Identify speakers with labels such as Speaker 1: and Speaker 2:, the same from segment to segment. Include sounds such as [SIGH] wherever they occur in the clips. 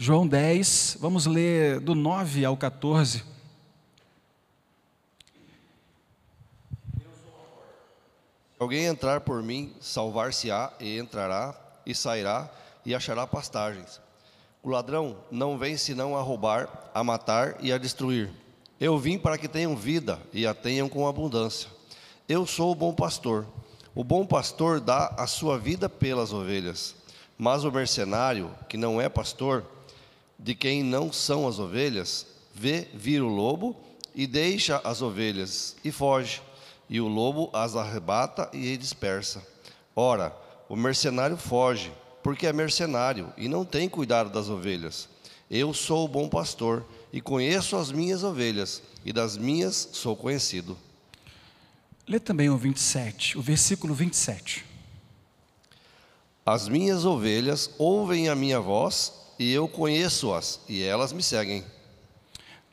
Speaker 1: João 10, vamos ler do 9 ao 14.
Speaker 2: Alguém entrar por mim, salvar-se-á e entrará e sairá e achará pastagens. O ladrão não vem senão a roubar, a matar e a destruir. Eu vim para que tenham vida e a tenham com abundância. Eu sou o bom pastor. O bom pastor dá a sua vida pelas ovelhas. Mas o mercenário, que não é pastor, de quem não são as ovelhas, vê vir o lobo e deixa as ovelhas e foge e o lobo as arrebata e dispersa. Ora, o mercenário foge, porque é mercenário e não tem cuidado das ovelhas. Eu sou o bom pastor e conheço as minhas ovelhas, e das minhas sou conhecido.
Speaker 1: Lê também o 27, o versículo 27.
Speaker 2: As minhas ovelhas ouvem a minha voz, e eu conheço-as, e elas me seguem.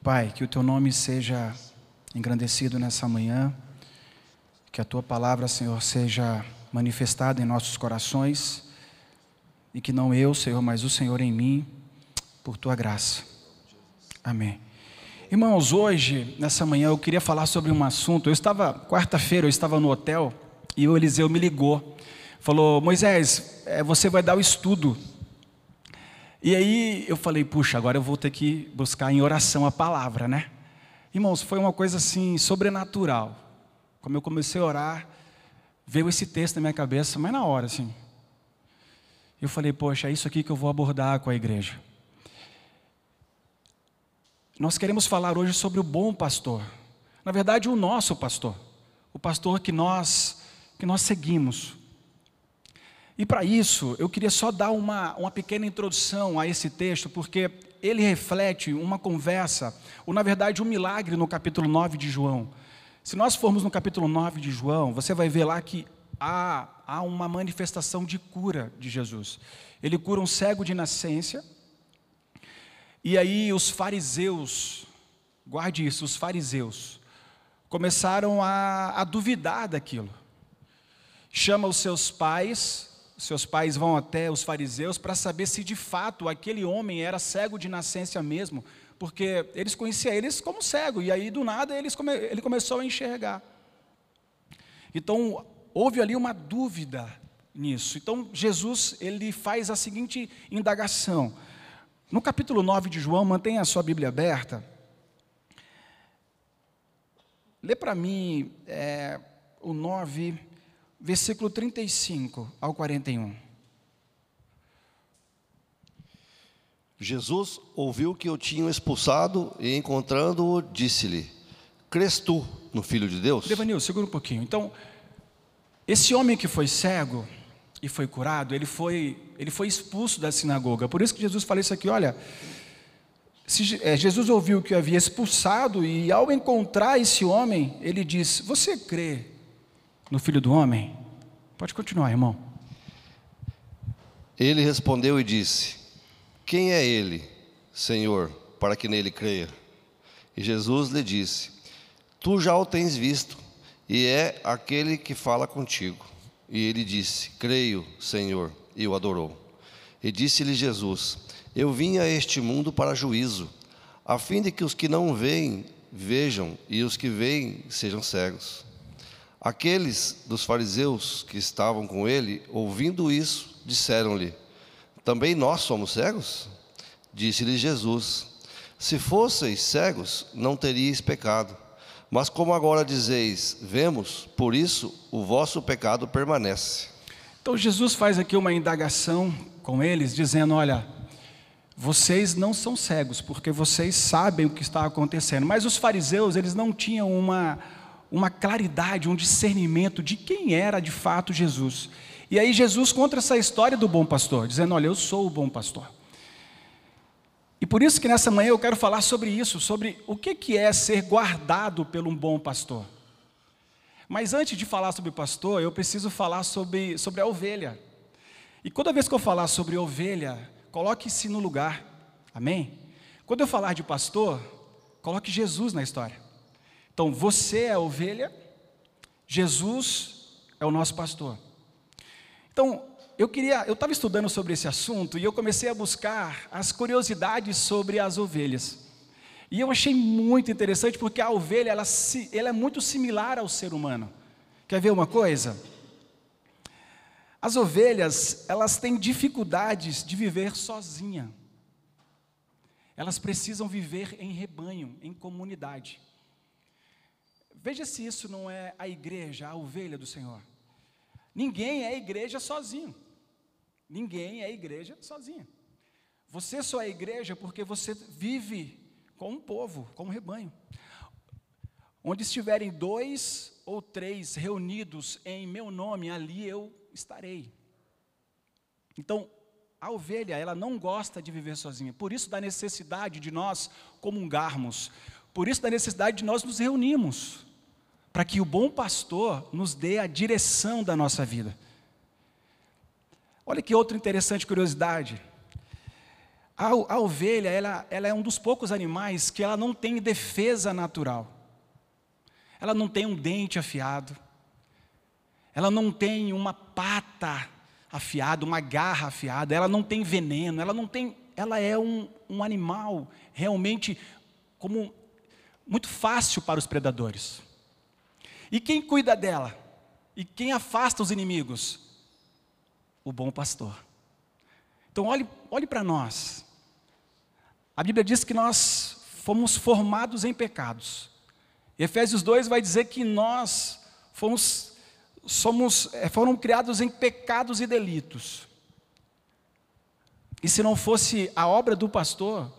Speaker 1: Pai, que o teu nome seja engrandecido nessa manhã. Que a tua palavra, Senhor, seja manifestada em nossos corações e que não eu, Senhor, mas o Senhor em mim, por tua graça. Amém. Irmãos, hoje, nessa manhã, eu queria falar sobre um assunto. Eu estava, quarta-feira, eu estava no hotel e o Eliseu me ligou. Falou, Moisés, é, você vai dar o estudo. E aí eu falei, puxa, agora eu vou ter que buscar em oração a palavra, né? Irmãos, foi uma coisa assim, sobrenatural. Como eu comecei a orar, veio esse texto na minha cabeça, mas na hora, assim. Eu falei, poxa, é isso aqui que eu vou abordar com a igreja. Nós queremos falar hoje sobre o bom pastor. Na verdade, o nosso pastor. O pastor que nós, que nós seguimos. E para isso, eu queria só dar uma, uma pequena introdução a esse texto, porque ele reflete uma conversa, ou na verdade um milagre no capítulo 9 de João. Se nós formos no capítulo 9 de João, você vai ver lá que há, há uma manifestação de cura de Jesus. Ele cura um cego de nascença, e aí os fariseus, guarde isso, os fariseus, começaram a, a duvidar daquilo. Chama os seus pais, seus pais vão até os fariseus para saber se de fato aquele homem era cego de nascença mesmo, porque eles conheciam eles como cego, e aí do nada eles come, ele começou a enxergar. Então, houve ali uma dúvida nisso. Então, Jesus, ele faz a seguinte indagação. No capítulo 9 de João, mantenha a sua Bíblia aberta. Lê para mim é, o 9, versículo 35 ao 41.
Speaker 2: Jesus ouviu que eu tinha expulsado e encontrando-o, disse-lhe: Crês tu no Filho de Deus?
Speaker 1: Devanil, segura um pouquinho. Então, esse homem que foi cego e foi curado, ele foi, ele foi expulso da sinagoga. Por isso que Jesus fala isso aqui: olha, se, é, Jesus ouviu que havia expulsado e ao encontrar esse homem, ele diz: Você crê no Filho do Homem? Pode continuar, irmão.
Speaker 2: Ele respondeu e disse: quem é ele, Senhor, para que nele creia? E Jesus lhe disse: Tu já o tens visto, e é aquele que fala contigo. E ele disse: Creio, Senhor, e o adorou. E disse-lhe Jesus: Eu vim a este mundo para juízo, a fim de que os que não veem vejam, e os que veem sejam cegos. Aqueles dos fariseus que estavam com ele, ouvindo isso, disseram-lhe: também nós somos cegos? Disse-lhe Jesus: Se fosseis cegos, não teríeis pecado. Mas como agora dizeis, vemos, por isso o vosso pecado permanece.
Speaker 1: Então Jesus faz aqui uma indagação com eles, dizendo: Olha, vocês não são cegos, porque vocês sabem o que está acontecendo. Mas os fariseus, eles não tinham uma, uma claridade, um discernimento de quem era de fato Jesus. E aí Jesus conta essa história do bom pastor, dizendo: Olha, eu sou o bom pastor. E por isso que nessa manhã eu quero falar sobre isso, sobre o que é ser guardado por um bom pastor. Mas antes de falar sobre pastor, eu preciso falar sobre, sobre a ovelha. E toda vez que eu falar sobre ovelha, coloque-se no lugar. Amém? Quando eu falar de pastor, coloque Jesus na história. Então, você é a ovelha, Jesus é o nosso pastor. Então, eu queria, eu estava estudando sobre esse assunto e eu comecei a buscar as curiosidades sobre as ovelhas. E eu achei muito interessante porque a ovelha ela, ela é muito similar ao ser humano. Quer ver uma coisa? As ovelhas, elas têm dificuldades de viver sozinha. Elas precisam viver em rebanho, em comunidade. Veja se isso não é a igreja, a ovelha do Senhor. Ninguém é igreja sozinho. Ninguém é igreja sozinho. Você só é igreja porque você vive com um povo, com um rebanho. Onde estiverem dois ou três reunidos em meu nome, ali eu estarei. Então, a ovelha, ela não gosta de viver sozinha. Por isso da necessidade de nós comungarmos. Por isso da necessidade de nós nos reunirmos. Para que o bom pastor nos dê a direção da nossa vida. Olha que outra interessante curiosidade. A, a ovelha, ela, ela é um dos poucos animais que ela não tem defesa natural. Ela não tem um dente afiado. Ela não tem uma pata afiada, uma garra afiada. Ela não tem veneno. Ela não tem. Ela é um, um animal realmente como muito fácil para os predadores. E quem cuida dela? E quem afasta os inimigos? O bom pastor. Então olhe, olhe para nós. A Bíblia diz que nós fomos formados em pecados. Efésios 2 vai dizer que nós fomos, somos, eh, foram criados em pecados e delitos. E se não fosse a obra do pastor,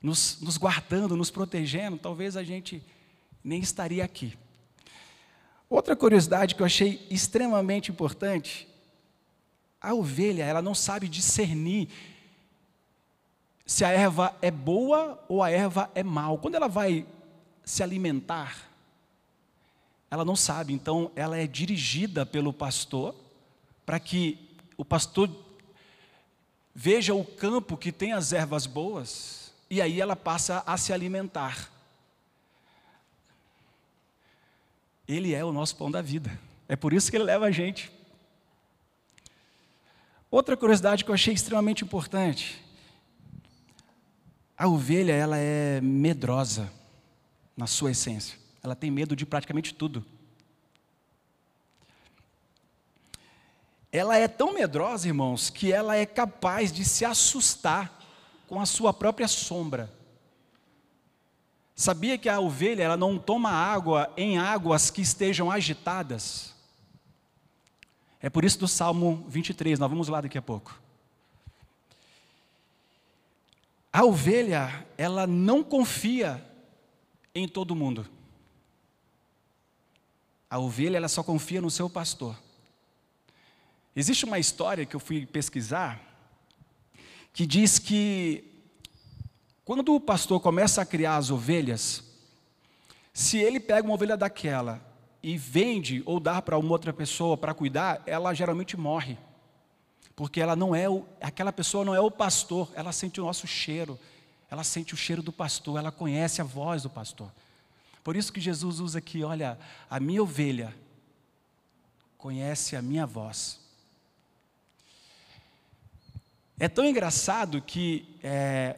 Speaker 1: nos, nos guardando, nos protegendo, talvez a gente nem estaria aqui. Outra curiosidade que eu achei extremamente importante, a ovelha, ela não sabe discernir se a erva é boa ou a erva é mal. Quando ela vai se alimentar, ela não sabe, então ela é dirigida pelo pastor para que o pastor veja o campo que tem as ervas boas e aí ela passa a se alimentar. Ele é o nosso pão da vida. É por isso que ele leva a gente. Outra curiosidade que eu achei extremamente importante a ovelha, ela é medrosa na sua essência. Ela tem medo de praticamente tudo. Ela é tão medrosa, irmãos, que ela é capaz de se assustar com a sua própria sombra. Sabia que a ovelha ela não toma água em águas que estejam agitadas? É por isso do Salmo 23, nós vamos lá daqui a pouco. A ovelha, ela não confia em todo mundo. A ovelha, ela só confia no seu pastor. Existe uma história que eu fui pesquisar que diz que quando o pastor começa a criar as ovelhas, se ele pega uma ovelha daquela e vende ou dá para uma outra pessoa para cuidar, ela geralmente morre. Porque ela não é o, aquela pessoa não é o pastor, ela sente o nosso cheiro, ela sente o cheiro do pastor, ela conhece a voz do pastor. Por isso que Jesus usa aqui, olha, a minha ovelha conhece a minha voz. É tão engraçado que é,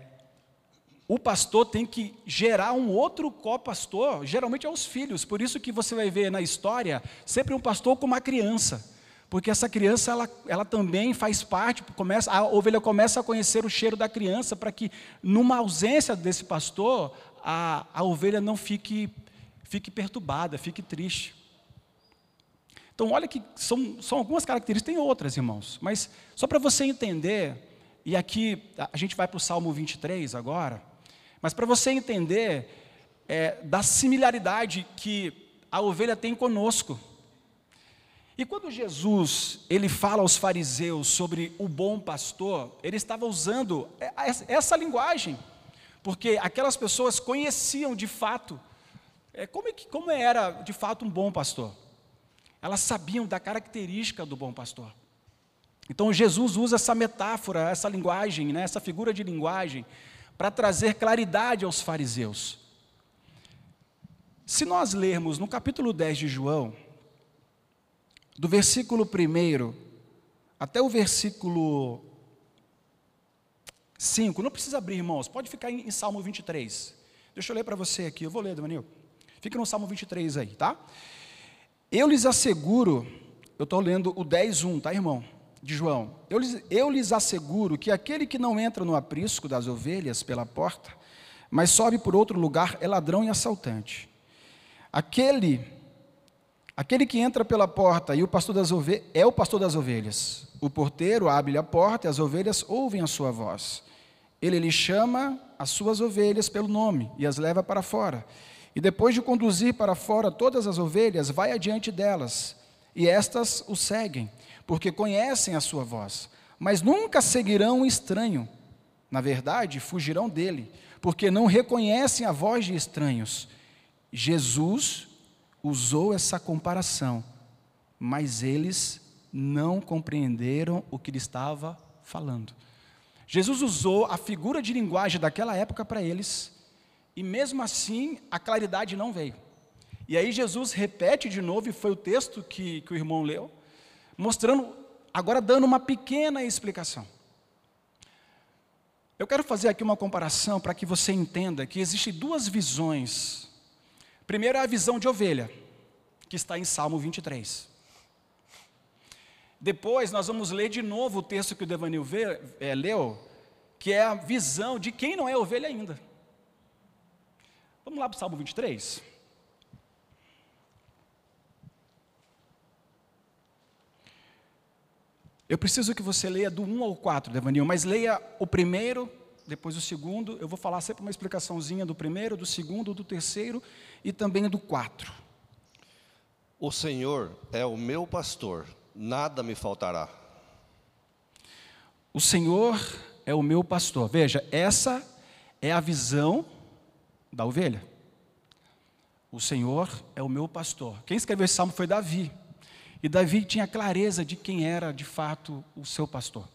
Speaker 1: o pastor tem que gerar um outro co-pastor, geralmente é os filhos. Por isso que você vai ver na história sempre um pastor com uma criança. Porque essa criança, ela, ela também faz parte, começa, a ovelha começa a conhecer o cheiro da criança, para que, numa ausência desse pastor, a, a ovelha não fique, fique perturbada, fique triste. Então, olha que são, são algumas características, tem outras, irmãos, mas só para você entender, e aqui a gente vai para o Salmo 23 agora, mas para você entender é, da similaridade que a ovelha tem conosco. E quando Jesus ele fala aos fariseus sobre o bom pastor, ele estava usando essa linguagem, porque aquelas pessoas conheciam de fato é, como, é como era de fato um bom pastor. Elas sabiam da característica do bom pastor. Então Jesus usa essa metáfora, essa linguagem, né, essa figura de linguagem, para trazer claridade aos fariseus. Se nós lermos no capítulo 10 de João, do versículo 1 até o versículo 5. Não precisa abrir, irmãos, pode ficar em, Salmo 23. Deixa eu ler para você aqui, eu vou ler, Daniel. Fica no Salmo 23 aí, tá? Eu lhes asseguro, eu estou lendo o 10.1, tá, irmão? De João. Eu lhes, eu lhes asseguro que aquele que não entra no aprisco das ovelhas pela porta, mas sobe por outro lugar, é ladrão e assaltante. Aquele, aquele que entra pela porta e o pastor das ovelhas, é o pastor das ovelhas. O porteiro abre a porta e as ovelhas ouvem a sua voz. Ele lhe chama as suas ovelhas pelo nome e as leva para fora. E depois de conduzir para fora todas as ovelhas, vai adiante delas, e estas o seguem, porque conhecem a sua voz. Mas nunca seguirão um estranho. Na verdade, fugirão dele, porque não reconhecem a voz de estranhos. Jesus usou essa comparação, mas eles não compreenderam o que ele estava falando. Jesus usou a figura de linguagem daquela época para eles, e mesmo assim, a claridade não veio. E aí Jesus repete de novo, e foi o texto que, que o irmão leu, mostrando, agora dando uma pequena explicação. Eu quero fazer aqui uma comparação para que você entenda que existem duas visões. Primeiro é a visão de ovelha, que está em Salmo 23. Depois nós vamos ler de novo o texto que o Devanil é, leu, que é a visão de quem não é ovelha ainda. Vamos lá para o Salmo 23. Eu preciso que você leia do 1 ao 4, Devanil, mas leia o primeiro, depois o segundo. Eu vou falar sempre uma explicaçãozinha do primeiro, do segundo, do terceiro e também do 4.
Speaker 2: O Senhor é o meu pastor, nada me faltará.
Speaker 1: O Senhor é o meu pastor. Veja, essa é a visão da ovelha. O Senhor é o meu pastor. Quem escreveu esse salmo foi Davi. E Davi tinha clareza de quem era de fato o seu pastor.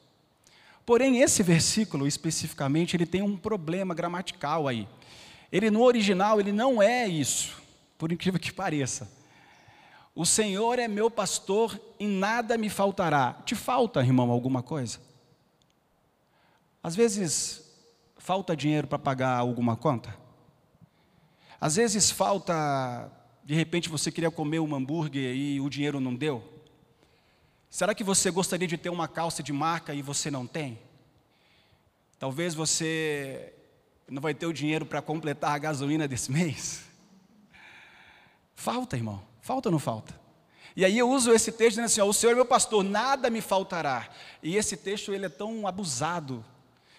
Speaker 1: Porém, esse versículo especificamente, ele tem um problema gramatical aí. Ele no original, ele não é isso, por incrível que pareça. O Senhor é meu pastor e nada me faltará. Te falta, irmão, alguma coisa? Às vezes falta dinheiro para pagar alguma conta? Às vezes falta, de repente você queria comer um hambúrguer e o dinheiro não deu. Será que você gostaria de ter uma calça de marca e você não tem? Talvez você não vai ter o dinheiro para completar a gasolina desse [LAUGHS] mês. Falta, irmão. Falta ou não falta? E aí eu uso esse texto dizendo assim: ó, o Senhor é meu pastor, nada me faltará. E esse texto ele é tão abusado,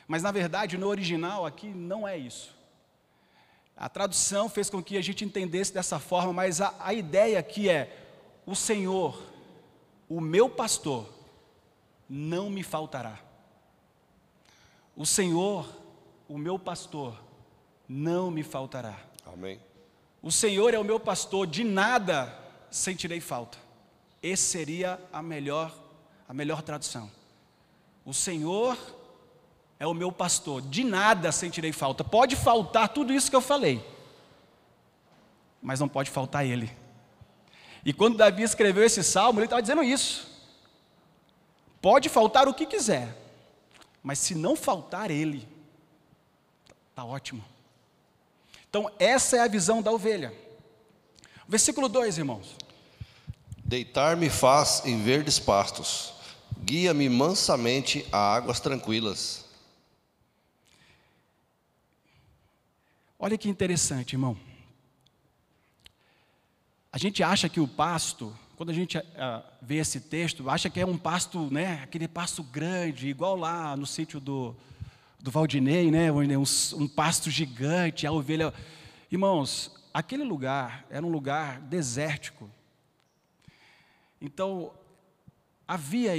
Speaker 1: mas na verdade no original aqui não é isso. A tradução fez com que a gente entendesse dessa forma, mas a, a ideia aqui é: o Senhor, o meu pastor, não me faltará. O Senhor, o meu pastor, não me faltará.
Speaker 2: Amém.
Speaker 1: O Senhor é o meu pastor, de nada sentirei falta. Esse seria a melhor, a melhor tradução. O Senhor é o meu pastor, de nada sentirei falta. Pode faltar tudo isso que eu falei, mas não pode faltar Ele. E quando Davi escreveu esse salmo, ele estava dizendo isso. Pode faltar o que quiser, mas se não faltar Ele, está ótimo. Então, essa é a visão da ovelha. Versículo 2, irmãos.
Speaker 2: Deitar-me faz em verdes pastos, guia-me mansamente a águas tranquilas.
Speaker 1: Olha que interessante, irmão. A gente acha que o pasto, quando a gente uh, vê esse texto, acha que é um pasto, né, aquele pasto grande, igual lá no sítio do, do Valdinei, né, um, um pasto gigante, a ovelha. Irmãos, aquele lugar era um lugar desértico. Então, havia,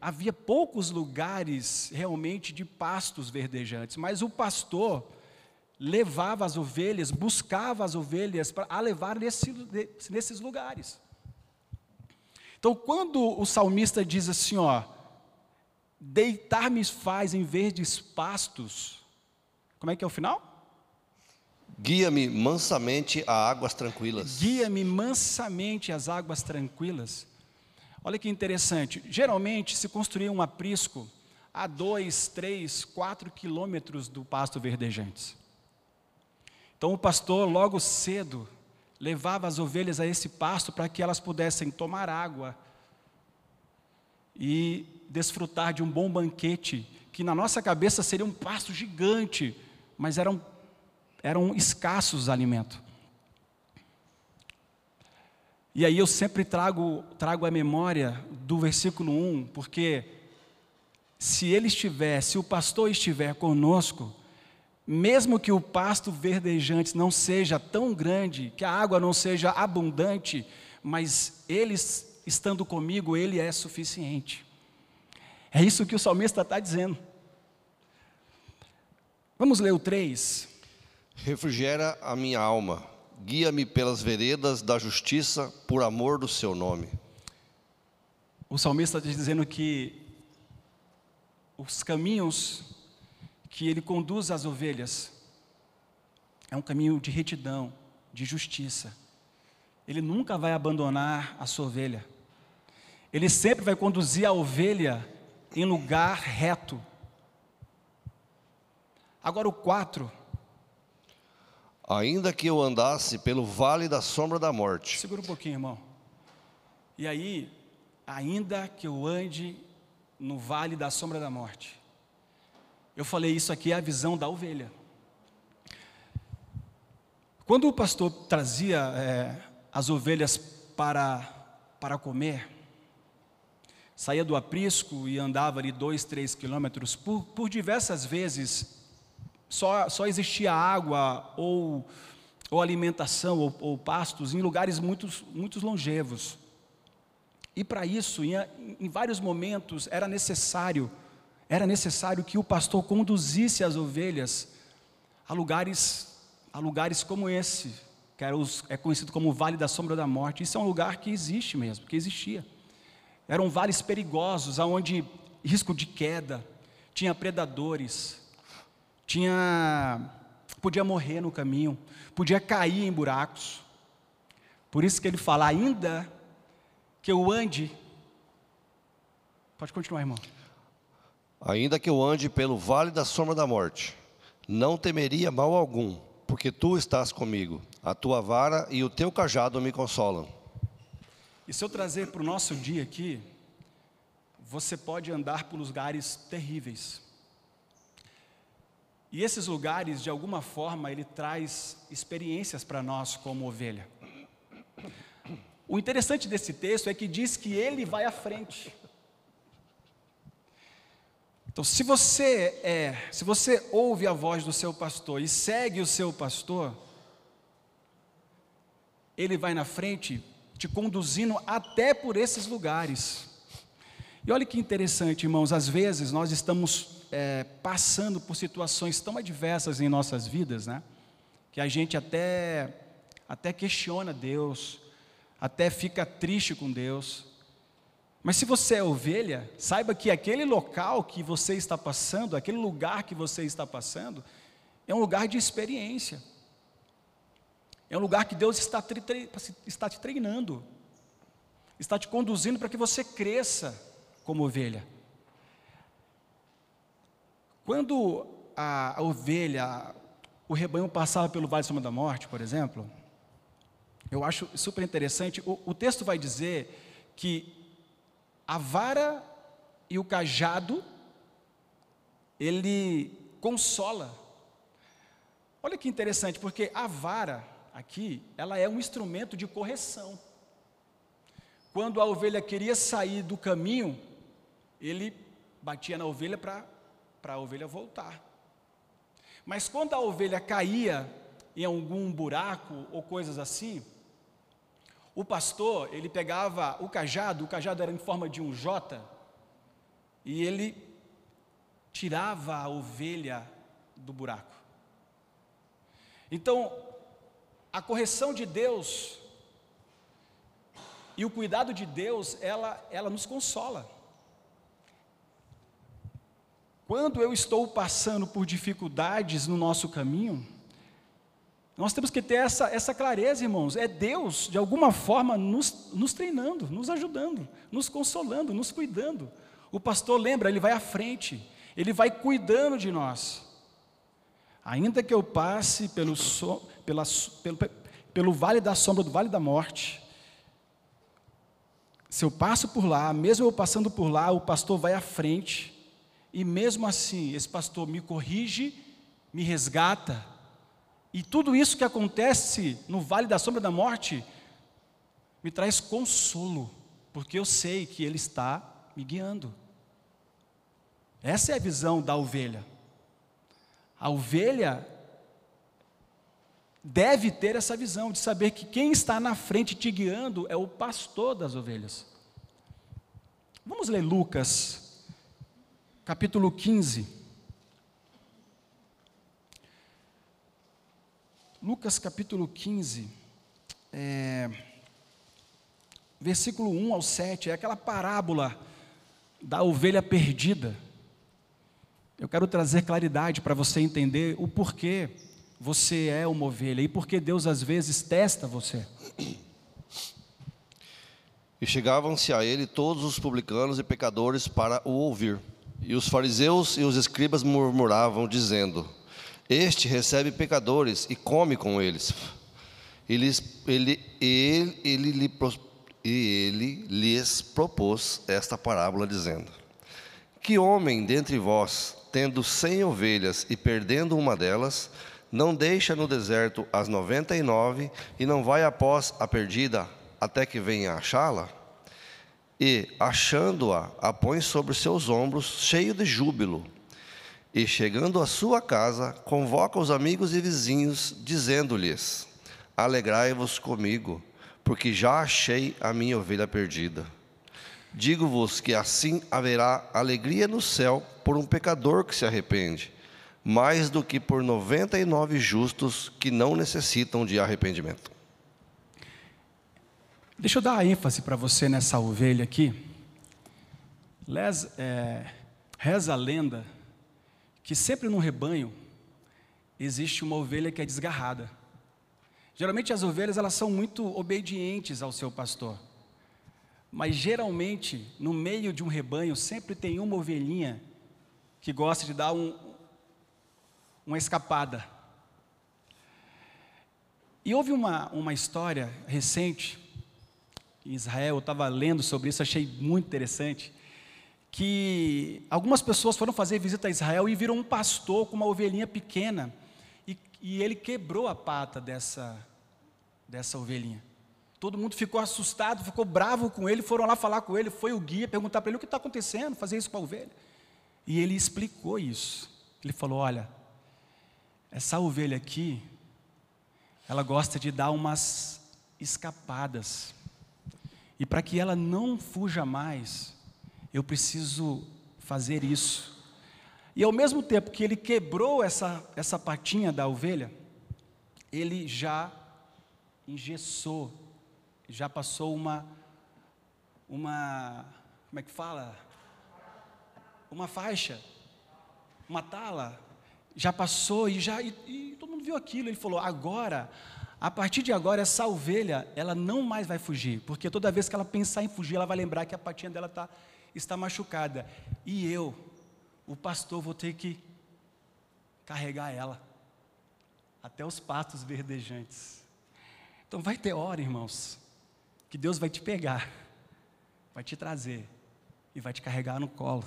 Speaker 1: havia poucos lugares realmente de pastos verdejantes, mas o pastor levava as ovelhas, buscava as ovelhas para a levar nesse, nesses lugares. Então, quando o salmista diz assim, ó, deitar-me faz em verdes pastos, como é que é o final?
Speaker 2: Guia-me mansamente a águas tranquilas.
Speaker 1: Guia-me mansamente às águas tranquilas. Olha que interessante. Geralmente se construía um aprisco a dois, três, quatro quilômetros do pasto verdejantes. Então o pastor, logo cedo, levava as ovelhas a esse pasto para que elas pudessem tomar água e desfrutar de um bom banquete, que na nossa cabeça seria um pasto gigante, mas eram, eram escassos alimentos. E aí eu sempre trago, trago a memória do versículo 1, porque se ele estiver, se o pastor estiver conosco, mesmo que o pasto verdejante não seja tão grande, que a água não seja abundante, mas ele estando comigo, ele é suficiente. É isso que o salmista está dizendo. Vamos ler o 3.
Speaker 2: Refrigera a minha alma, guia-me pelas veredas da justiça, por amor do seu nome.
Speaker 1: O salmista está dizendo que os caminhos que ele conduz as ovelhas é um caminho de retidão, de justiça. Ele nunca vai abandonar a sua ovelha. Ele sempre vai conduzir a ovelha em lugar reto. Agora o 4.
Speaker 2: Ainda que eu andasse pelo vale da sombra da morte.
Speaker 1: Segura um pouquinho, irmão. E aí, ainda que eu ande no vale da sombra da morte. Eu falei, isso aqui é a visão da ovelha. Quando o pastor trazia é, as ovelhas para, para comer, saía do aprisco e andava ali dois, três quilômetros, por, por diversas vezes só, só existia água ou, ou alimentação ou, ou pastos em lugares muito, muito longevos. E para isso, em, em vários momentos, era necessário, era necessário que o pastor conduzisse as ovelhas a lugares, a lugares como esse, que era os, é conhecido como Vale da Sombra da Morte. Isso é um lugar que existe mesmo, que existia. Eram vales perigosos, aonde risco de queda, tinha predadores, tinha podia morrer no caminho, podia cair em buracos. Por isso que ele fala ainda que eu ande. Pode continuar, irmão.
Speaker 2: Ainda que eu ande pelo vale da sombra da morte, não temeria mal algum, porque tu estás comigo. A tua vara e o teu cajado me consolam.
Speaker 1: E se eu trazer para o nosso dia aqui, você pode andar por lugares terríveis. E esses lugares, de alguma forma, ele traz experiências para nós como ovelha. O interessante desse texto é que diz que ele vai à frente. Então, se você é, se você ouve a voz do seu pastor e segue o seu pastor, ele vai na frente, te conduzindo até por esses lugares. E olha que interessante, irmãos, às vezes nós estamos é, passando por situações tão adversas em nossas vidas, né? Que a gente até, até questiona Deus, até fica triste com Deus. Mas se você é ovelha, saiba que aquele local que você está passando, aquele lugar que você está passando, é um lugar de experiência. É um lugar que Deus está, está te treinando, está te conduzindo para que você cresça como ovelha. Quando a, a ovelha, o rebanho passava pelo Vale de Sombra da Morte, por exemplo, eu acho super interessante. O, o texto vai dizer que a vara e o cajado, ele consola. Olha que interessante, porque a vara aqui, ela é um instrumento de correção. Quando a ovelha queria sair do caminho, ele batia na ovelha para a ovelha voltar. Mas quando a ovelha caía em algum buraco ou coisas assim, o pastor, ele pegava o cajado, o cajado era em forma de um J, e ele tirava a ovelha do buraco. Então, a correção de Deus e o cuidado de Deus, ela, ela nos consola. Quando eu estou passando por dificuldades no nosso caminho, Nós temos que ter essa, essa clareza, irmãos. É Deus, de alguma forma, nos, nos treinando, nos ajudando, nos consolando, nos cuidando. O pastor lembra, ele vai à frente, ele vai cuidando de nós. Ainda que eu passe pelo, so, pela, pelo, pelo vale da sombra do vale da morte, se eu passo por lá, mesmo eu passando por lá, o pastor vai à frente, e mesmo assim, esse pastor me corrige, me resgata, e tudo isso que acontece no vale da sombra da morte me traz consolo, porque eu sei que Ele está me guiando. Essa é a visão da ovelha. A ovelha deve ter essa visão de saber que quem está na frente te guiando é o pastor das ovelhas. Vamos ler Lucas, capítulo 15. Lucas capítulo 15, é, versículo 1 ao 7, é aquela parábola da ovelha perdida. Eu quero trazer claridade para você entender o porquê você é uma ovelha e por que Deus às vezes testa você.
Speaker 2: E chegavam-se a ele todos os publicanos e pecadores para o ouvir. E os fariseus e os escribas murmuravam, dizendo: Este recebe pecadores e come com eles. Ele, ele, ele, ele, ele lhes propôs esta parábola, dizendo: Que homem dentre vós, tendo cem ovelhas e perdendo uma delas, não deixa no deserto as noventa e nove e não vai após a perdida até que venha achá-la? E, achando-a, a põe sobre seus ombros, cheio de júbilo. E, chegando à sua casa, convoca os amigos e vizinhos, dizendo-lhes: Alegrai-vos comigo, porque já achei a minha ovelha perdida. Digo-vos que assim haverá alegria no céu por um pecador que se arrepende mais do que por 99 justos que não necessitam de arrependimento.
Speaker 1: Deixa eu dar ênfase para você nessa ovelha aqui. Les, é, reza a lenda que sempre no rebanho existe uma ovelha que é desgarrada. Geralmente as ovelhas elas são muito obedientes ao seu pastor. Mas geralmente, no meio de um rebanho, sempre tem uma ovelhinha que gosta de dar um, uma escapada. E houve uma, uma história recente, em Israel, eu estava lendo sobre isso, achei muito interessante, que algumas pessoas foram fazer visita a Israel e viram um pastor com uma ovelhinha pequena, e, e ele quebrou a pata dessa, dessa ovelhinha. Todo mundo ficou assustado, ficou bravo com ele, foram lá falar com ele, foi o guia perguntar para ele o que está acontecendo, fazer isso com a ovelha. E ele explicou isso. Ele falou: Olha, essa ovelha aqui, ela gosta de dar umas escapadas. E para que ela não fuja mais, eu preciso fazer isso. E ao mesmo tempo que ele quebrou essa, essa patinha da ovelha, ele já engessou, já passou uma, uma, como é que fala? Uma faixa, uma tala, já passou e já e, e, todo mundo viu aquilo. Ele falou: agora, a partir de agora, essa ovelha, ela não mais vai fugir, porque toda vez que ela pensar em fugir, ela vai lembrar que a patinha dela tá, está machucada. E eu, o pastor, vou ter que carregar ela até os patos verdejantes. Então vai ter hora, irmãos, que Deus vai te pegar, vai te trazer e vai te carregar no colo.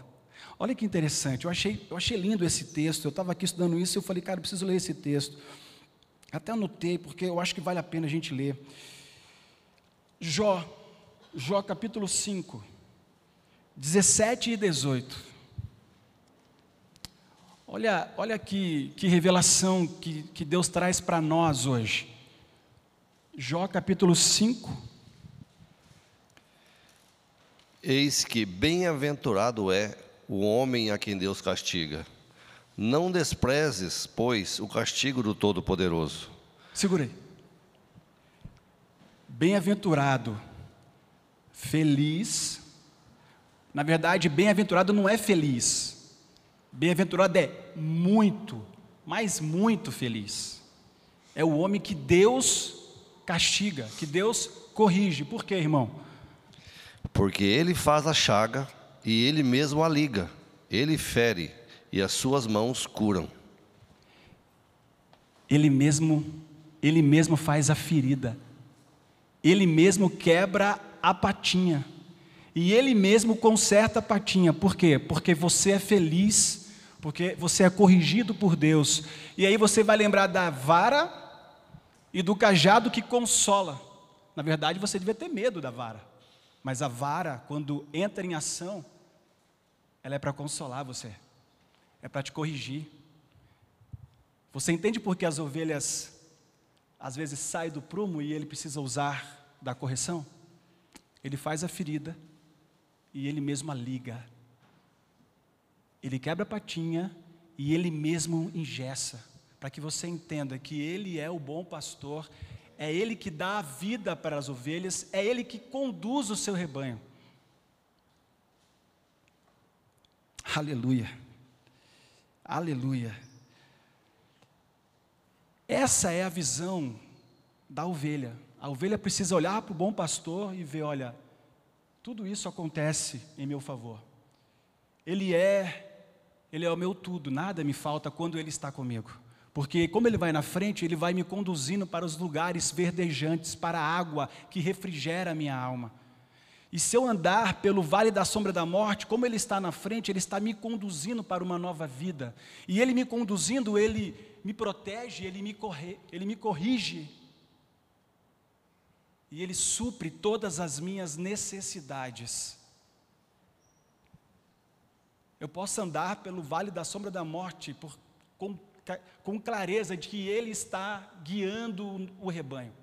Speaker 1: Olha que interessante, eu achei, eu achei lindo esse texto. Eu estava aqui estudando isso e eu falei, cara, eu preciso ler esse texto. Até anotei, porque eu acho que vale a pena a gente ler. Jó, Jó capítulo 5, 17 e 18. Olha, olha que, que revelação que, que Deus traz para nós hoje. Jó capítulo 5.
Speaker 2: Eis que bem-aventurado é o homem a quem Deus castiga. Não desprezes, pois, o castigo do Todo-Poderoso.
Speaker 1: Segurei. Bem-aventurado, feliz. Na verdade, bem-aventurado não é feliz. Bem-aventurado é muito, mas muito feliz. é o homem que Deus castiga, que Deus corrige. Por quê, irmão?
Speaker 2: Porque ele faz a chaga e ele mesmo a liga, ele fere e as suas mãos curam.
Speaker 1: Ele mesmo, ele mesmo faz a ferida. Ele mesmo quebra a patinha. E ele mesmo conserta a patinha. Por quê? Porque você é feliz, porque você é corrigido por Deus. E aí você vai lembrar da vara e do cajado que consola. Na verdade, você devia ter medo da vara. Mas a vara, quando entra em ação, ela é para consolar você. É para te corrigir. Você entende por que as ovelhas às vezes saem do prumo e ele precisa usar da correção? Ele faz a ferida e ele mesmo a liga. Ele quebra a patinha e ele mesmo ingessa, para que você entenda que ele é o bom pastor, é ele que dá a vida para as ovelhas, é ele que conduz o seu rebanho. Aleluia. Aleluia. Essa é a visão da ovelha. A ovelha precisa olhar para o bom pastor e ver: olha, tudo isso acontece em meu favor. Ele é, ele é o meu tudo, nada me falta quando ele está comigo. Porque, como ele vai na frente, ele vai me conduzindo para os lugares verdejantes, para a água que refrigera a minha alma. E se eu andar pelo vale da sombra da morte, como ele está na frente, ele está me conduzindo para uma nova vida. E ele me conduzindo, ele me protege, ele me, corre, ele me corrige. E ele supre todas as minhas necessidades. Eu posso andar pelo vale da sombra da morte por, com, com clareza de que Ele está guiando o rebanho.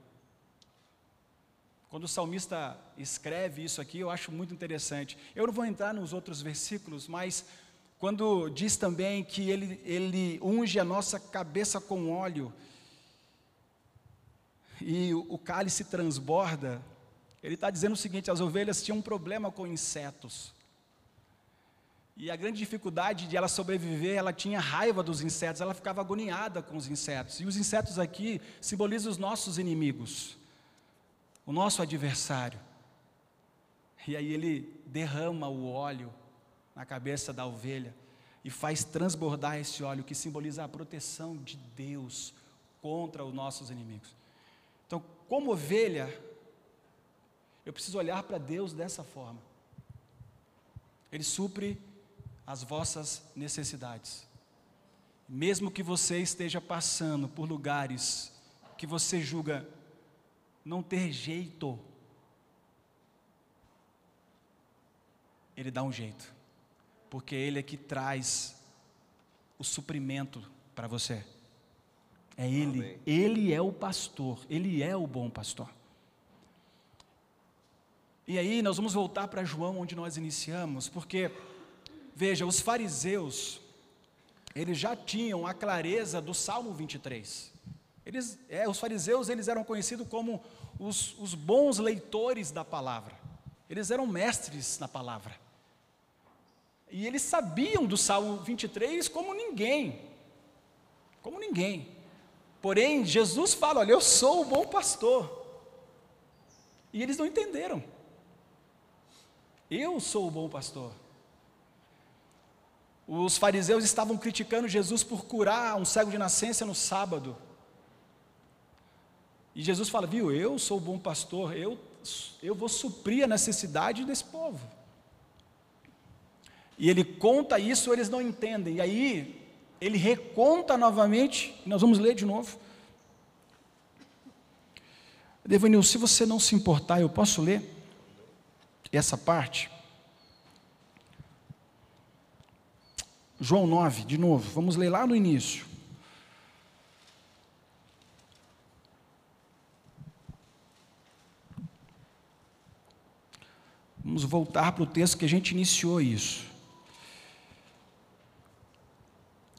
Speaker 1: Quando o salmista escreve isso aqui, eu acho muito interessante. Eu não vou entrar nos outros versículos, mas quando diz também que ele, ele unge a nossa cabeça com óleo e o, cálice transborda, ele está dizendo o seguinte: as ovelhas tinham um problema com insetos. E a grande dificuldade de ela sobreviver, ela tinha raiva dos insetos, ela ficava agoniada com os insetos. E os insetos aqui simbolizam os nossos inimigos, o nosso adversário. E aí ele derrama o óleo na cabeça da ovelha e faz transbordar esse óleo que simboliza a proteção de Deus contra os nossos inimigos. Como ovelha, eu preciso olhar para Deus dessa forma. Ele supre as vossas necessidades. Mesmo que você esteja passando por lugares que você julga não ter jeito, Ele dá um jeito porque Ele é que traz o suprimento para você. É Ele, Amém. Ele é o pastor, Ele é o bom pastor. E aí nós vamos voltar para João, onde nós iniciamos, porque, veja, os fariseus, eles já tinham a clareza do Salmo 23. Eles, é, os fariseus eles eram conhecidos como os, os bons leitores da palavra. Eles eram mestres na palavra. E eles sabiam do Salmo 23 como ninguém. Como ninguém. Porém, Jesus fala: Olha, eu sou o bom pastor. E eles não entenderam. Eu sou o bom pastor. Os fariseus estavam criticando Jesus por curar um cego de nascença no sábado. E Jesus fala: Viu, eu sou o bom pastor, eu, eu vou suprir a necessidade desse povo. E ele conta isso, eles não entendem. E aí, ele reconta novamente, nós vamos ler de novo. Devanil, se você não se importar, eu posso ler essa parte? João 9, de novo, vamos ler lá no início. Vamos voltar para o texto que a gente iniciou isso.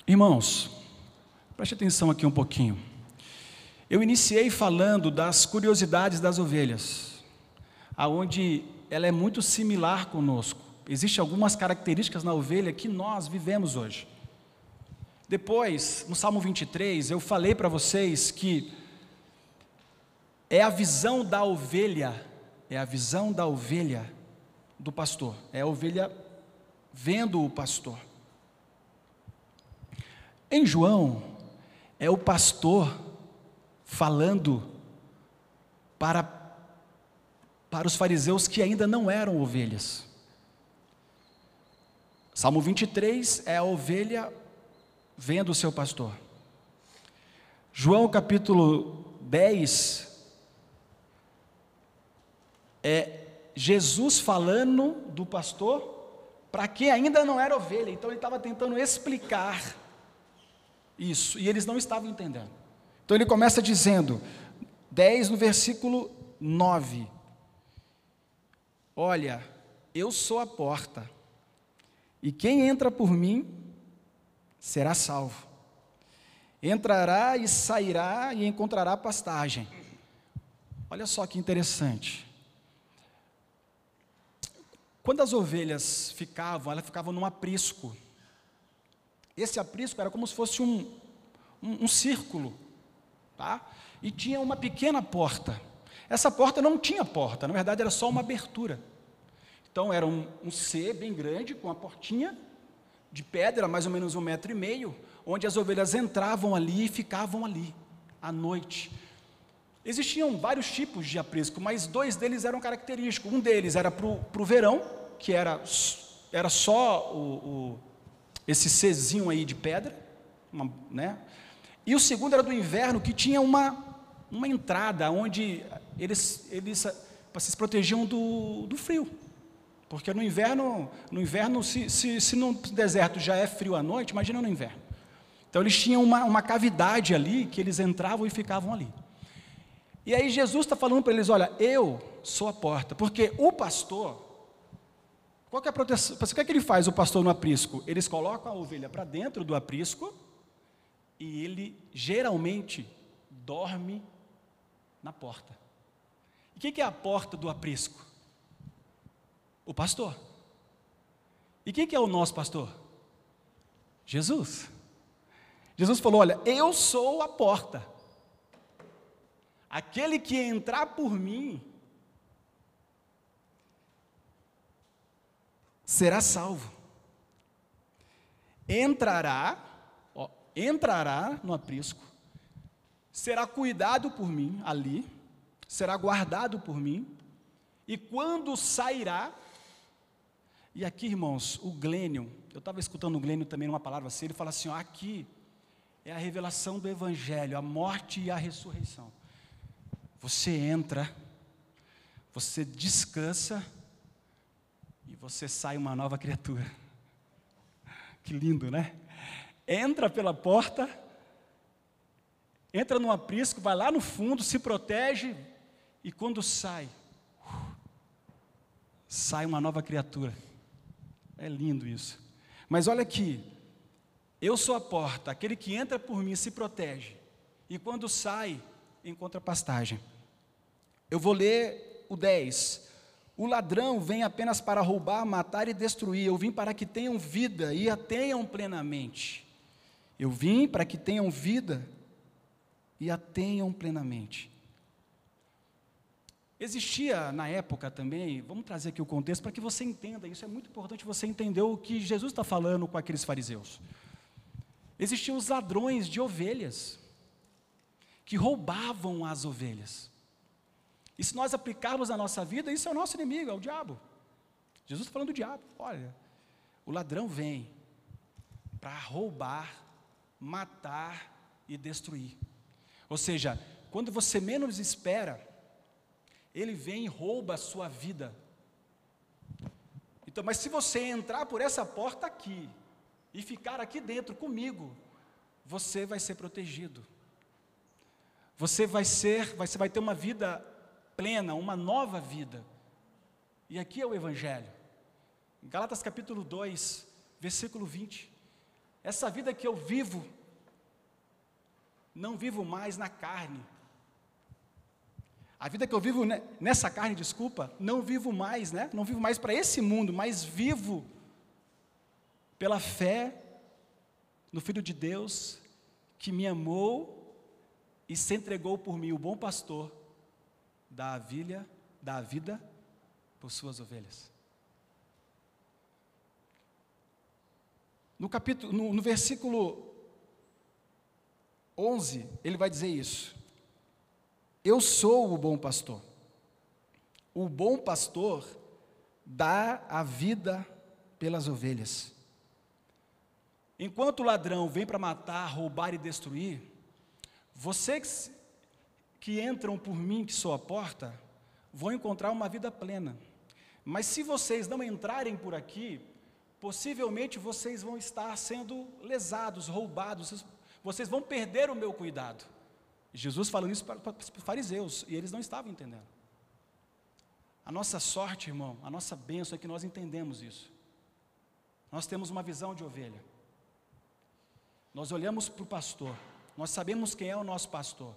Speaker 1: Irmãos, preste atenção aqui um pouquinho. Eu iniciei falando das curiosidades das ovelhas, aonde ela é muito similar conosco. Existem algumas características na ovelha que nós vivemos hoje. Depois, no Salmo 23, eu falei para vocês que é a visão da ovelha, é a visão da ovelha do pastor, é a ovelha vendo o pastor. Em João, é o pastor falando para, para os fariseus que ainda não eram ovelhas. Salmo 23 é a ovelha vendo o seu pastor. João capítulo 10 é Jesus falando do pastor para quem ainda não era ovelha. Então ele estava tentando explicar isso e eles não estavam entendendo. Então ele começa dizendo, 10 no versículo 9: Olha, eu sou a porta, e quem entra por mim será salvo. Entrará e sairá e encontrará pastagem. Olha só que interessante. Quando as ovelhas ficavam, elas ficavam num aprisco. Esse aprisco era como se fosse um, um, um círculo, tá? E tinha uma pequena porta. Essa porta não tinha porta, na verdade era só uma abertura. Então era um, um C bem grande, com uma portinha de pedra, mais ou menos um metro e meio, onde as ovelhas entravam ali e ficavam ali, à noite. Existiam vários tipos de aprisco, mas dois deles eram característicos. Um deles era para o verão, que era, era só o, o, esse Czinho aí de pedra, uma, né? e o segundo era do inverno, que tinha uma, uma entrada onde eles, eles se protegiam do, do frio. Porque no inverno, no inverno se, se, se no deserto já é frio à noite, imagina no inverno. Então eles tinham uma, uma cavidade ali que eles entravam e ficavam ali. E aí Jesus está falando para eles: olha, eu sou a porta, porque o pastor, qual que é a proteção? O que é que ele faz, o pastor no aprisco? Eles colocam a ovelha para dentro do aprisco e ele geralmente dorme na porta. E o que, que é a porta do aprisco? O pastor. E quem que é o nosso pastor? Jesus. Jesus falou: Olha, eu sou a porta. Aquele que entrar por mim será salvo. Entrará, ó, entrará no aprisco, será cuidado por mim ali, será guardado por mim, e quando sairá, e aqui, irmãos, o Glênio, eu estava escutando o Glênio também numa palavra assim, ele fala assim: ó, aqui é a revelação do Evangelho, a morte e a ressurreição. Você entra, você descansa você sai uma nova criatura. Que lindo, né? Entra pela porta, entra no aprisco, vai lá no fundo, se protege e quando sai, sai uma nova criatura. É lindo isso. Mas olha aqui, eu sou a porta, aquele que entra por mim se protege, e quando sai, encontra pastagem. Eu vou ler o 10. O ladrão vem apenas para roubar, matar e destruir. Eu vim para que tenham vida e a tenham plenamente. Eu vim para que tenham vida e a tenham plenamente. Existia na época também, vamos trazer aqui o contexto para que você entenda, isso é muito importante você entender o que Jesus está falando com aqueles fariseus. Existiam os ladrões de ovelhas, que roubavam as ovelhas. E se nós aplicarmos na nossa vida, isso é o nosso inimigo, é o diabo. Jesus está falando do diabo. Olha, o ladrão vem para roubar, matar e destruir. Ou seja, quando você menos espera, ele vem e rouba a sua vida. Então, mas se você entrar por essa porta aqui e ficar aqui dentro comigo, você vai ser protegido. Você vai ser, você vai ter uma vida plena, uma nova vida. E aqui é o Evangelho. Em Galatas capítulo 2, versículo 20. Essa vida que eu vivo, não vivo mais na carne. A vida que eu vivo nessa carne, desculpa, não vivo mais, né? Não vivo mais para esse mundo, mas vivo pela fé no Filho de Deus que me amou e se entregou por mim, o bom pastor dá a, vilha, dá a vida por suas ovelhas. No capítulo, no, no versículo 11, ele vai dizer isso. Eu sou o bom pastor. O bom pastor dá a vida pelas ovelhas. Enquanto o ladrão vem para matar, roubar e destruir, vocês que entram por mim, que sou a porta, vão encontrar uma vida plena. Mas se vocês não entrarem por aqui, possivelmente vocês vão estar sendo lesados, roubados, vocês vão perder o meu cuidado. Jesus falou isso para, para os fariseus e eles não estavam entendendo. A nossa sorte, irmão, a nossa bênção é que nós entendemos isso. Nós temos uma visão de ovelha. Nós olhamos para o pastor, nós sabemos quem é o nosso pastor.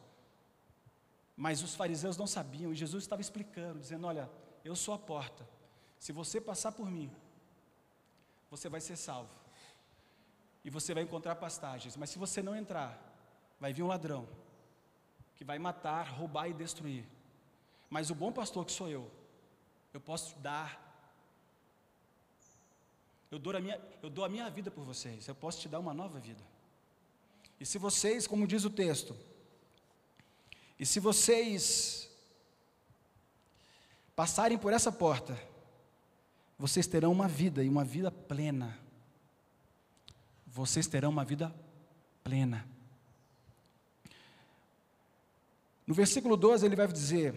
Speaker 1: Mas os fariseus não sabiam e Jesus estava explicando, dizendo: Olha, eu sou a porta. Se você passar por mim, você vai ser salvo. E você vai encontrar pastagens. Mas se você não entrar, vai vir um ladrão que vai matar, roubar e destruir. Mas o bom pastor que sou eu, eu posso dar. Eu dou, a minha, eu dou a minha vida por vocês, eu posso te dar uma nova vida. E se vocês, como diz o texto, e se vocês passarem por essa porta, vocês terão uma vida e uma vida plena. Vocês terão uma vida plena. No versículo 12 ele vai dizer: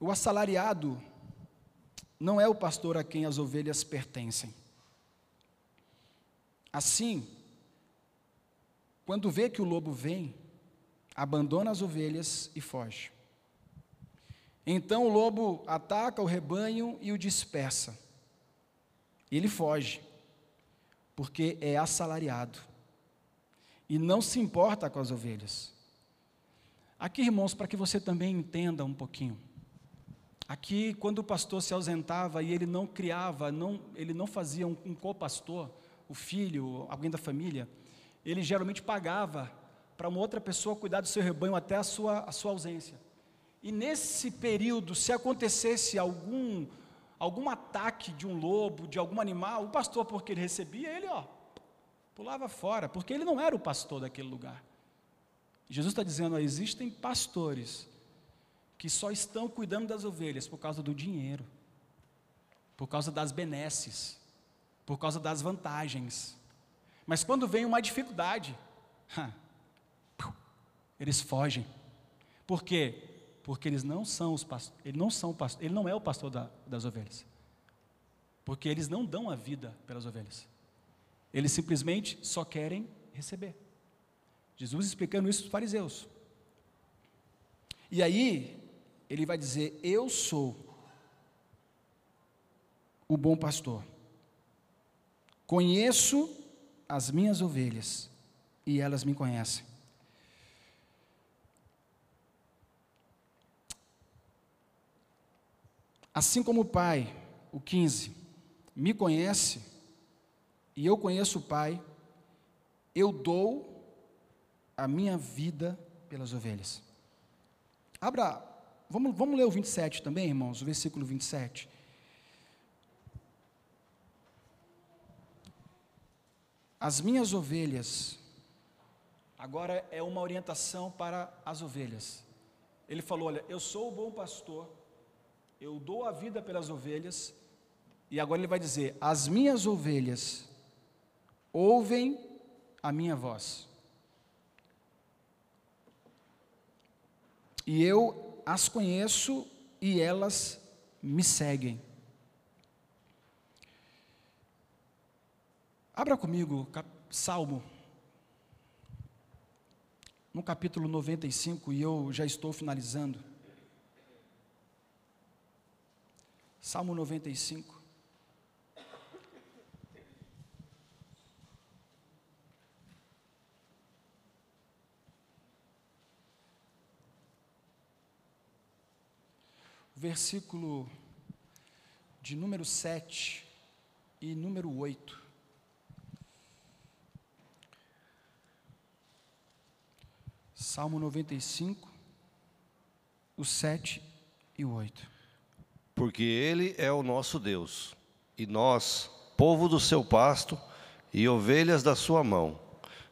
Speaker 1: O assalariado não é o pastor a quem as ovelhas pertencem. Assim, quando vê que o lobo vem, abandona as ovelhas e foge. Então o lobo ataca o rebanho e o dispersa. Ele foge, porque é assalariado e não se importa com as ovelhas. Aqui, irmãos, para que você também entenda um pouquinho. Aqui, quando o pastor se ausentava e ele não criava, não, ele não fazia um, um co-pastor, o filho, alguém da família, ele geralmente pagava para uma outra pessoa cuidar do seu rebanho até a sua, a sua ausência. E nesse período, se acontecesse algum, algum ataque de um lobo, de algum animal, o pastor, porque ele recebia, ele ó, pulava fora, porque ele não era o pastor daquele lugar. Jesus está dizendo: ó, existem pastores que só estão cuidando das ovelhas por causa do dinheiro, por causa das benesses, por causa das vantagens. Mas quando vem uma dificuldade, eles fogem. Por quê? Porque eles não são os pastores, ele não são pastor, ele não é o pastor da, das ovelhas. Porque eles não dão a vida pelas ovelhas. Eles simplesmente só querem receber. Jesus explicando isso para os fariseus. E aí, ele vai dizer: Eu sou o bom pastor. Conheço as minhas ovelhas e elas me conhecem. Assim como o Pai, o 15, me conhece e eu conheço o Pai, eu dou a minha vida pelas ovelhas. Abra, vamos, vamos ler o 27 também, irmãos, o versículo 27. As minhas ovelhas, agora é uma orientação para as ovelhas. Ele falou: Olha, eu sou o bom pastor, eu dou a vida pelas ovelhas, e agora ele vai dizer: As minhas ovelhas ouvem a minha voz. e eu as conheço e elas me seguem. Abra comigo Salmo, no capítulo 95, e eu já estou finalizando. Salmo 95. versículo de número 7 e número 8. Salmo 95, o 7 e o 8.
Speaker 2: Porque Ele é o nosso Deus, e nós, povo do seu pasto e ovelhas da sua mão.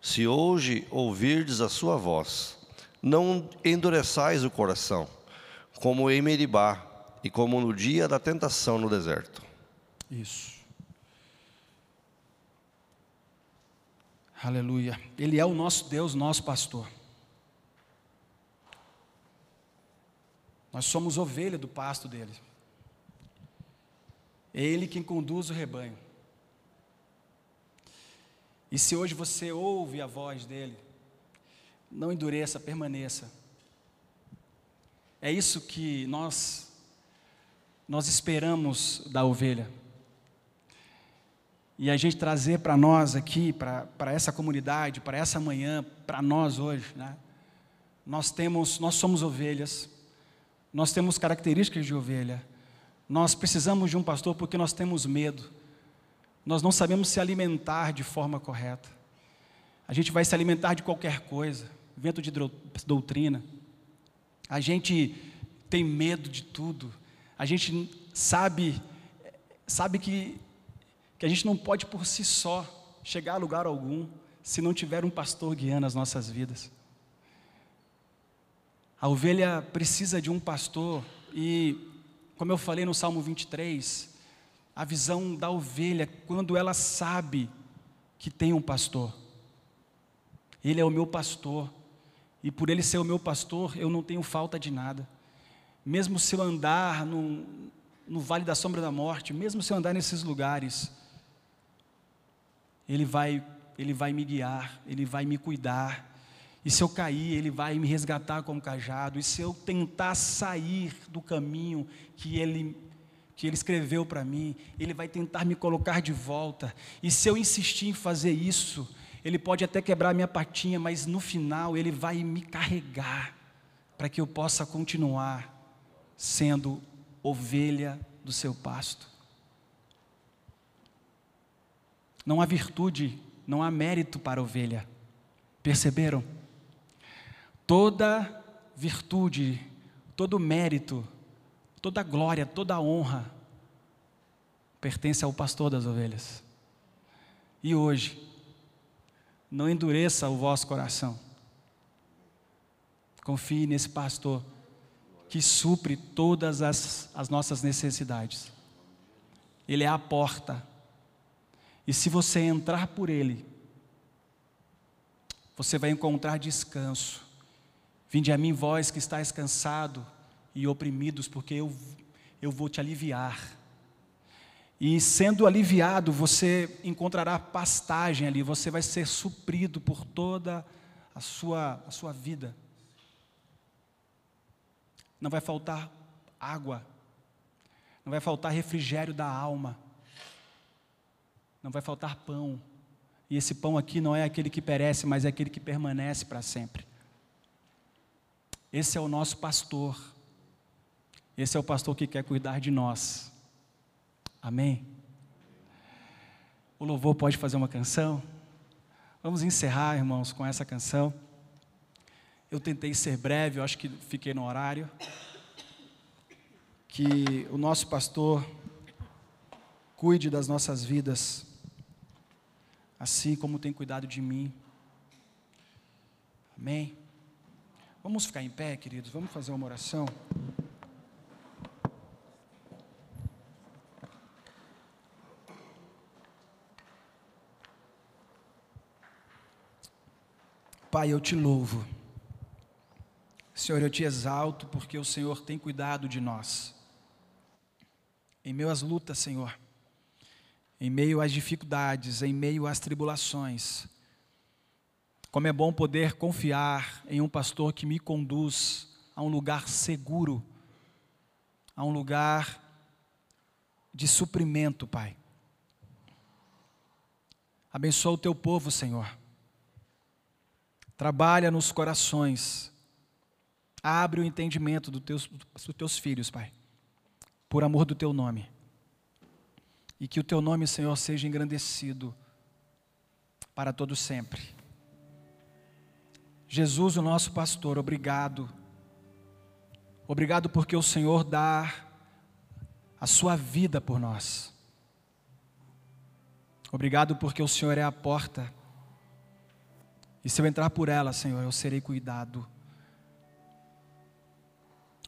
Speaker 2: Se hoje ouvirdes a sua voz, não endureçais o coração, como em Meribá e como no dia da tentação no deserto.
Speaker 1: Isso. Aleluia. Ele é o nosso Deus, nosso pastor. Nós somos ovelha do pasto dele. É ele quem conduz o rebanho. E se hoje você ouve a voz dele, não endureça, permaneça. É isso que nós nós esperamos da ovelha. E a gente trazer para nós aqui, para essa comunidade, para essa manhã, para nós hoje, né? Nós temos, nós somos ovelhas. Nós temos características de ovelha. Nós precisamos de um pastor porque nós temos medo. Nós não sabemos se alimentar de forma correta. A gente vai se alimentar de qualquer coisa, vento de doutrina. A gente tem medo de tudo. A gente sabe sabe que que a gente não pode por si só chegar a lugar algum se não tiver um pastor guiando as nossas vidas. A ovelha precisa de um pastor e, como eu falei no Salmo 23, a visão da ovelha quando ela sabe que tem um pastor. Ele é o meu pastor e por ele ser o meu pastor, eu não tenho falta de nada. Mesmo se eu andar no, no vale da sombra da morte, mesmo se eu andar nesses lugares, ele vai, ele vai me guiar, Ele vai me cuidar. E se eu cair, Ele vai me resgatar com o cajado. E se eu tentar sair do caminho que Ele, que ele escreveu para mim, Ele vai tentar me colocar de volta. E se eu insistir em fazer isso, Ele pode até quebrar minha patinha, mas no final Ele vai me carregar para que eu possa continuar sendo ovelha do seu pasto. Não há virtude, não há mérito para ovelha. Perceberam? Toda virtude, todo mérito, toda glória, toda honra pertence ao pastor das ovelhas. E hoje, não endureça o vosso coração. Confie nesse pastor que supre todas as, as nossas necessidades. Ele é a porta e se você entrar por ele, você vai encontrar descanso. Vinde a mim, vós que estáis cansado e oprimidos, porque eu, eu vou te aliviar. E sendo aliviado, você encontrará pastagem ali, você vai ser suprido por toda a sua, a sua vida. Não vai faltar água, não vai faltar refrigério da alma não vai faltar pão. E esse pão aqui não é aquele que perece, mas é aquele que permanece para sempre. Esse é o nosso pastor. Esse é o pastor que quer cuidar de nós. Amém? O louvor pode fazer uma canção. Vamos encerrar, irmãos, com essa canção. Eu tentei ser breve, eu acho que fiquei no horário. Que o nosso pastor cuide das nossas vidas assim como tem cuidado de mim. Amém? Vamos ficar em pé, queridos, vamos fazer uma oração. Pai, eu te louvo. Senhor, eu te exalto porque o Senhor tem cuidado de nós. Em meio às lutas, Senhor, em meio às dificuldades, em meio às tribulações. Como é bom poder confiar em um pastor que me conduz a um lugar seguro, a um lugar de suprimento, Pai. Abençoa o teu povo, Senhor. Trabalha nos corações. Abre o entendimento dos teus, dos teus filhos, Pai. Por amor do teu nome. E que o teu nome, Senhor, seja engrandecido para todo sempre. Jesus, o nosso pastor, obrigado. Obrigado porque o Senhor dá a sua vida por nós. Obrigado porque o Senhor é a porta. E se eu entrar por ela, Senhor, eu serei cuidado.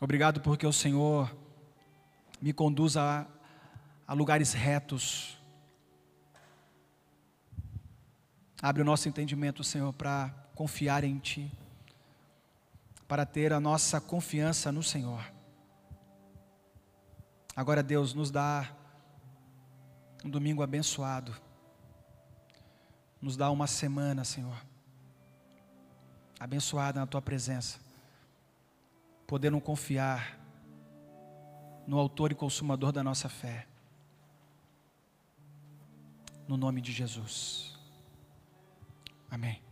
Speaker 1: Obrigado porque o Senhor me conduz a, a lugares retos. Abre o nosso entendimento, Senhor, para confiar em Ti, para ter a nossa confiança no Senhor. Agora, Deus, nos dá um domingo abençoado, nos dá uma semana, Senhor, abençoada na Tua presença podendo confiar no Autor e Consumador da nossa fé. No nome de Jesus. Amém.